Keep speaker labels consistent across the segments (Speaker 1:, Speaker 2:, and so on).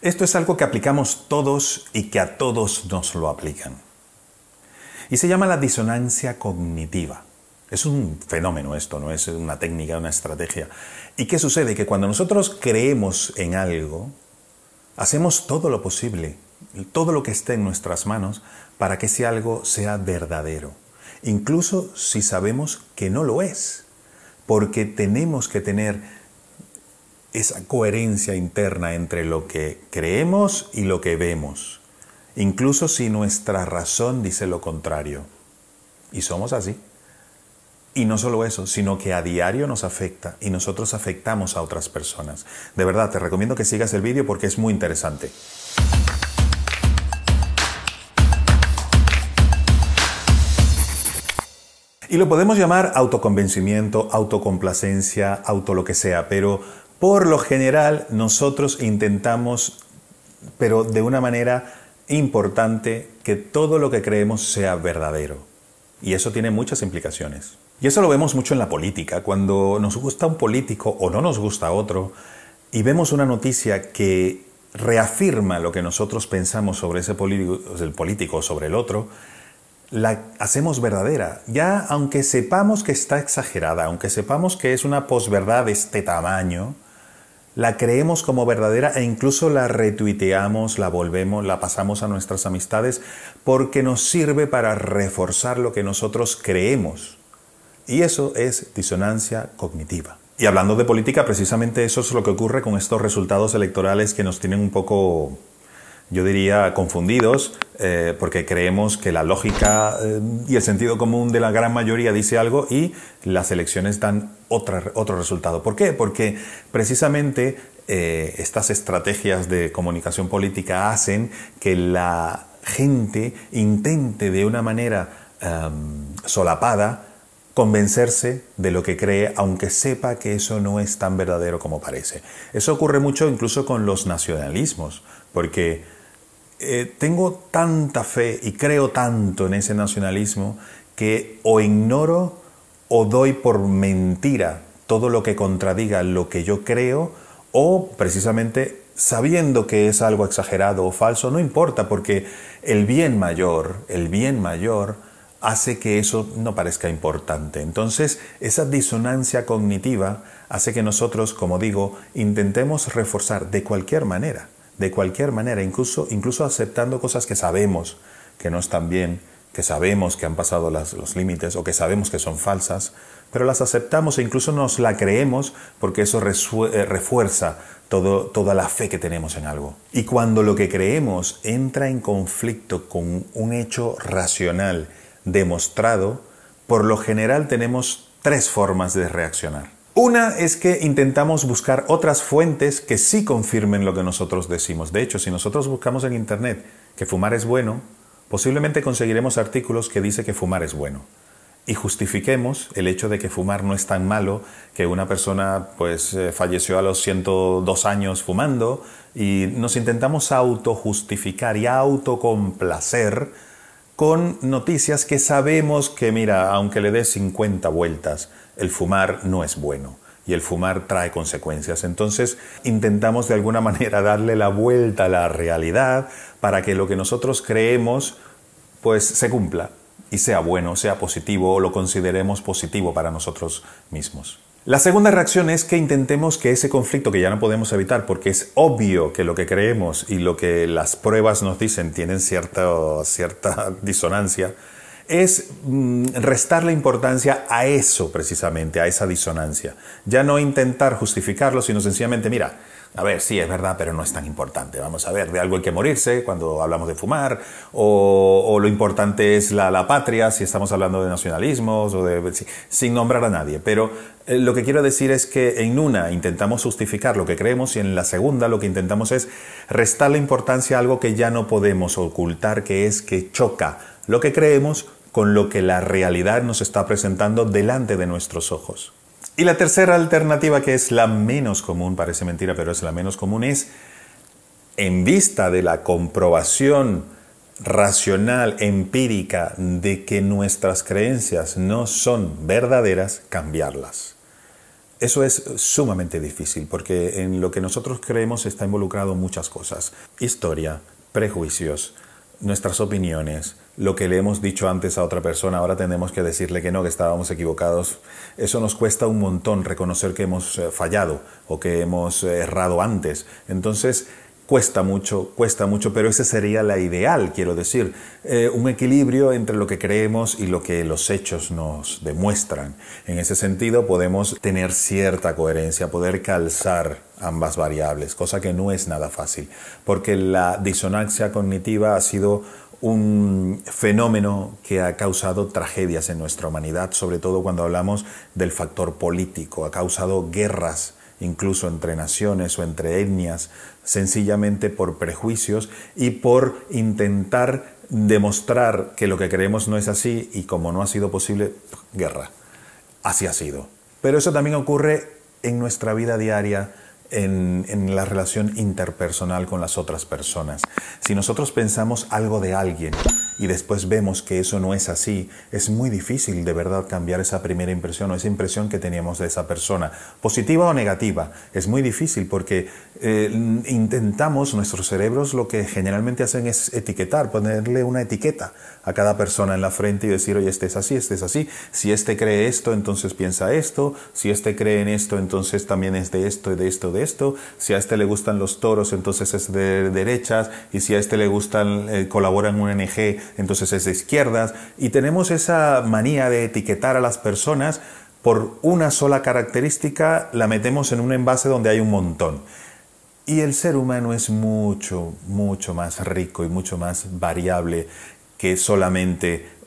Speaker 1: Esto es algo que aplicamos todos y que a todos nos lo aplican. Y se llama la disonancia cognitiva. Es un fenómeno esto, no es una técnica, una estrategia. ¿Y qué sucede? Que cuando nosotros creemos en algo, hacemos todo lo posible, todo lo que esté en nuestras manos para que ese algo sea verdadero, incluso si sabemos que no lo es, porque tenemos que tener esa coherencia interna entre lo que creemos y lo que vemos, incluso si nuestra razón dice lo contrario. Y somos así. Y no solo eso, sino que a diario nos afecta y nosotros afectamos a otras personas. De verdad, te recomiendo que sigas el vídeo porque es muy interesante. Y lo podemos llamar autoconvencimiento, autocomplacencia, auto lo que sea, pero por lo general nosotros intentamos, pero de una manera importante, que todo lo que creemos sea verdadero. Y eso tiene muchas implicaciones. Y eso lo vemos mucho en la política, cuando nos gusta un político o no nos gusta otro, y vemos una noticia que reafirma lo que nosotros pensamos sobre ese político, el político sobre el otro, la hacemos verdadera. Ya aunque sepamos que está exagerada, aunque sepamos que es una posverdad de este tamaño, la creemos como verdadera e incluso la retuiteamos, la volvemos, la pasamos a nuestras amistades porque nos sirve para reforzar lo que nosotros creemos. Y eso es disonancia cognitiva. Y hablando de política, precisamente eso es lo que ocurre con estos resultados electorales que nos tienen un poco yo diría, confundidos, eh, porque creemos que la lógica eh, y el sentido común de la gran mayoría dice algo y las elecciones dan otro resultado. ¿Por qué? Porque precisamente eh, estas estrategias de comunicación política hacen que la gente intente de una manera em, solapada convencerse de lo que cree, aunque sepa que eso no es tan verdadero como parece. Eso ocurre mucho incluso con los nacionalismos, porque eh, tengo tanta fe y creo tanto en ese nacionalismo que o ignoro o doy por mentira todo lo que contradiga lo que yo creo o precisamente sabiendo que es algo exagerado o falso, no importa porque el bien mayor, el bien mayor hace que eso no parezca importante. Entonces, esa disonancia cognitiva hace que nosotros, como digo, intentemos reforzar de cualquier manera de cualquier manera, incluso, incluso aceptando cosas que sabemos que no están bien, que sabemos que han pasado los límites o que sabemos que son falsas, pero las aceptamos e incluso nos la creemos porque eso eh, refuerza toda la fe que tenemos en algo. Y cuando lo que creemos entra en conflicto con un hecho racional demostrado, por lo general tenemos tres formas de reaccionar. Una es que intentamos buscar otras fuentes que sí confirmen lo que nosotros decimos. De hecho, si nosotros buscamos en Internet que fumar es bueno, posiblemente conseguiremos artículos que dice que fumar es bueno. Y justifiquemos el hecho de que fumar no es tan malo, que una persona pues eh, falleció a los 102 años fumando y nos intentamos autojustificar y autocomplacer con noticias que sabemos que, mira, aunque le des 50 vueltas, el fumar no es bueno y el fumar trae consecuencias. Entonces intentamos de alguna manera darle la vuelta a la realidad para que lo que nosotros creemos pues se cumpla y sea bueno, sea positivo o lo consideremos positivo para nosotros mismos. La segunda reacción es que intentemos que ese conflicto que ya no podemos evitar, porque es obvio que lo que creemos y lo que las pruebas nos dicen tienen cierta, cierta disonancia, es mm, restarle importancia a eso precisamente, a esa disonancia. Ya no intentar justificarlo, sino sencillamente, mira, a ver, sí, es verdad, pero no es tan importante. Vamos a ver, de algo hay que morirse cuando hablamos de fumar, o, lo importante es la, patria, si estamos hablando de nacionalismos, o de, sin nombrar a nadie. Pero lo que quiero decir es que en una intentamos justificar lo que creemos y en la segunda lo que intentamos es restarle importancia a algo que ya no podemos ocultar, que es que choca lo que creemos con lo que la realidad nos está presentando delante de nuestros ojos. Y la tercera alternativa, que es la menos común, parece mentira, pero es la menos común, es en vista de la comprobación racional, empírica, de que nuestras creencias no son verdaderas, cambiarlas. Eso es sumamente difícil porque en lo que nosotros creemos está involucrado muchas cosas. Historia, prejuicios, nuestras opiniones, lo que le hemos dicho antes a otra persona, ahora tenemos que decirle que no, que estábamos equivocados. Eso nos cuesta un montón reconocer que hemos eh, fallado o que hemos eh, errado antes. Entonces, Cuesta mucho, cuesta mucho, pero ese sería la ideal, quiero decir, eh, un equilibrio entre lo que creemos y lo que los hechos nos demuestran. En ese sentido podemos tener cierta coherencia, poder calzar ambas variables, cosa que no es nada fácil, porque la disonancia cognitiva ha sido un fenómeno que ha causado tragedias en nuestra humanidad, sobre todo cuando hablamos del factor político, ha causado guerras incluso entre naciones o entre etnias, sencillamente por prejuicios y por intentar demostrar que lo que creemos no es así y como no ha sido posible, guerra. Así ha sido. Pero eso también ocurre en nuestra vida diaria, en, en, la relación interpersonal con las otras personas. Si nosotros pensamos algo de alguien y después vemos que eso no es así, es muy difícil de verdad cambiar esa primera impresión o esa impresión que teníamos de esa persona, positiva o negativa. Es muy difícil porque eh, intentamos, nuestros cerebros lo que generalmente hacen es etiquetar, ponerle una etiqueta a cada persona en la frente y decir, oye, este es así, este es así. Si este cree esto, entonces piensa esto. Si este cree en esto, entonces también es de esto, de esto, de esto. Si a este le gustan los toros, entonces es de derechas. Y si a este le gustan, eh, colabora en un ONG, entonces es de izquierdas. Y tenemos esa manía de etiquetar a las personas por una sola característica, la metemos en un envase donde hay un montón. Y el ser humano es mucho, mucho más rico y mucho más variable que solamente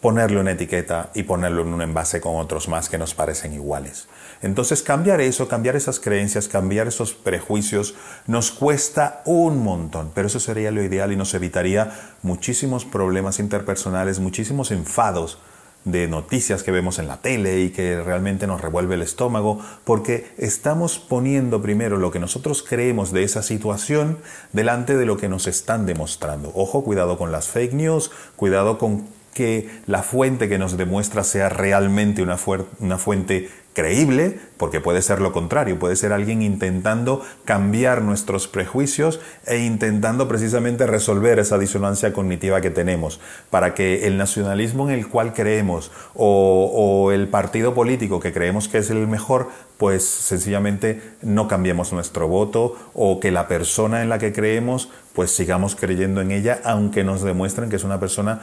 Speaker 1: ponerle una etiqueta y ponerlo en un envase con otros más que nos parecen iguales. Entonces cambiar eso, cambiar esas creencias, cambiar esos prejuicios nos cuesta un montón, pero eso sería lo ideal y nos evitaría muchísimos problemas interpersonales, muchísimos enfados de noticias que vemos en la tele y que realmente nos revuelve el estómago, porque estamos poniendo primero lo que nosotros creemos de esa situación delante de lo que nos están demostrando. Ojo, cuidado con las fake news, cuidado con que la fuente que nos demuestra sea realmente una, fuente creíble, porque puede ser lo contrario, puede ser alguien intentando cambiar nuestros prejuicios e intentando precisamente resolver esa disonancia cognitiva que tenemos, para que el nacionalismo en el cual creemos o, o el partido político que creemos que es el mejor, pues sencillamente no cambiemos nuestro voto o que la persona en la que creemos, pues sigamos creyendo en ella, aunque nos demuestren que es una persona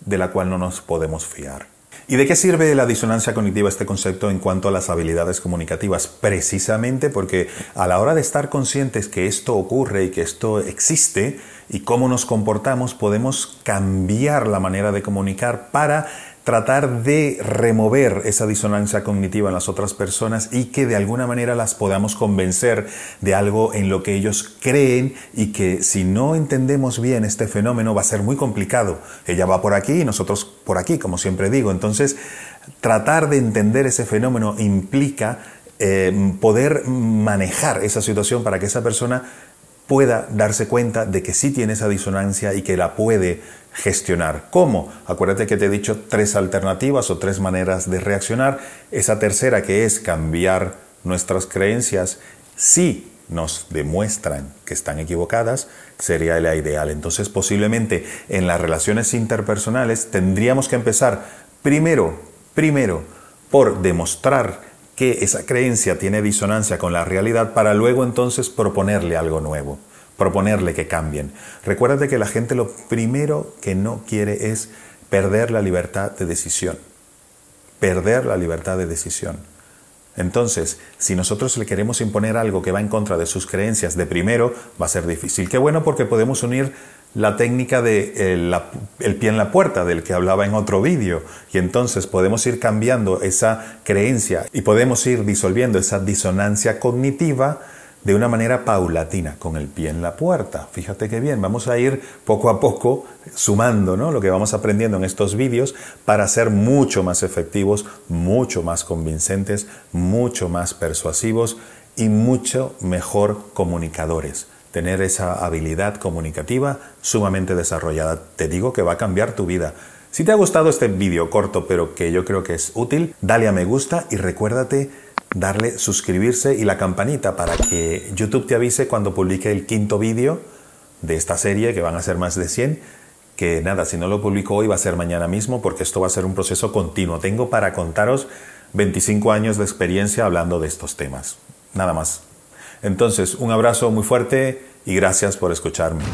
Speaker 1: de la cual no nos podemos fiar. ¿Y de qué sirve la disonancia cognitiva este concepto en cuanto a las habilidades comunicativas? Precisamente porque a la hora de estar conscientes que esto ocurre y que esto existe y cómo nos comportamos, podemos cambiar la manera de comunicar para tratar de remover esa disonancia cognitiva en las otras personas y que de alguna manera las podamos convencer de algo en lo que ellos creen y que si no entendemos bien este fenómeno va a ser muy complicado. Ella va por aquí y nosotros por aquí, como siempre digo. Entonces, tratar de entender ese fenómeno implica eh, poder manejar esa situación para que esa persona pueda darse cuenta de que sí tiene esa disonancia y que la puede gestionar. ¿Cómo? Acuérdate que te he dicho tres alternativas o tres maneras de reaccionar. Esa tercera que es cambiar nuestras creencias si nos demuestran que están equivocadas, sería la ideal. Entonces posiblemente en las relaciones interpersonales tendríamos que empezar primero, primero, por demostrar que esa creencia tiene disonancia con la realidad para luego entonces proponerle algo nuevo, proponerle que cambien. Recuérdate que la gente lo primero que no quiere es perder la libertad de decisión, perder la libertad de decisión. Entonces, si nosotros le queremos imponer algo que va en contra de sus creencias de primero, va a ser difícil. Qué bueno porque podemos unir la técnica de eh, el, pie en la puerta del que hablaba en otro vídeo y entonces podemos ir cambiando esa creencia y podemos ir disolviendo esa disonancia cognitiva de una manera paulatina, con el pie en la puerta. Fíjate qué bien, vamos a ir poco a poco sumando ¿no? lo que vamos aprendiendo en estos vídeos para ser mucho más efectivos, mucho más convincentes, mucho más persuasivos y mucho mejor comunicadores tener esa habilidad comunicativa sumamente desarrollada. Te digo que va a cambiar tu vida. Si te ha gustado este vídeo corto, pero que yo creo que es útil, dale a me gusta y recuérdate darle suscribirse y la campanita para que YouTube te avise cuando publique el quinto vídeo de esta serie, que van a ser más de 100. Que nada, si no lo publico hoy va a ser mañana mismo porque esto va a ser un proceso continuo. Tengo para contaros 25 años de experiencia hablando de estos temas. Nada más. Entonces, un abrazo muy fuerte y gracias por escucharme.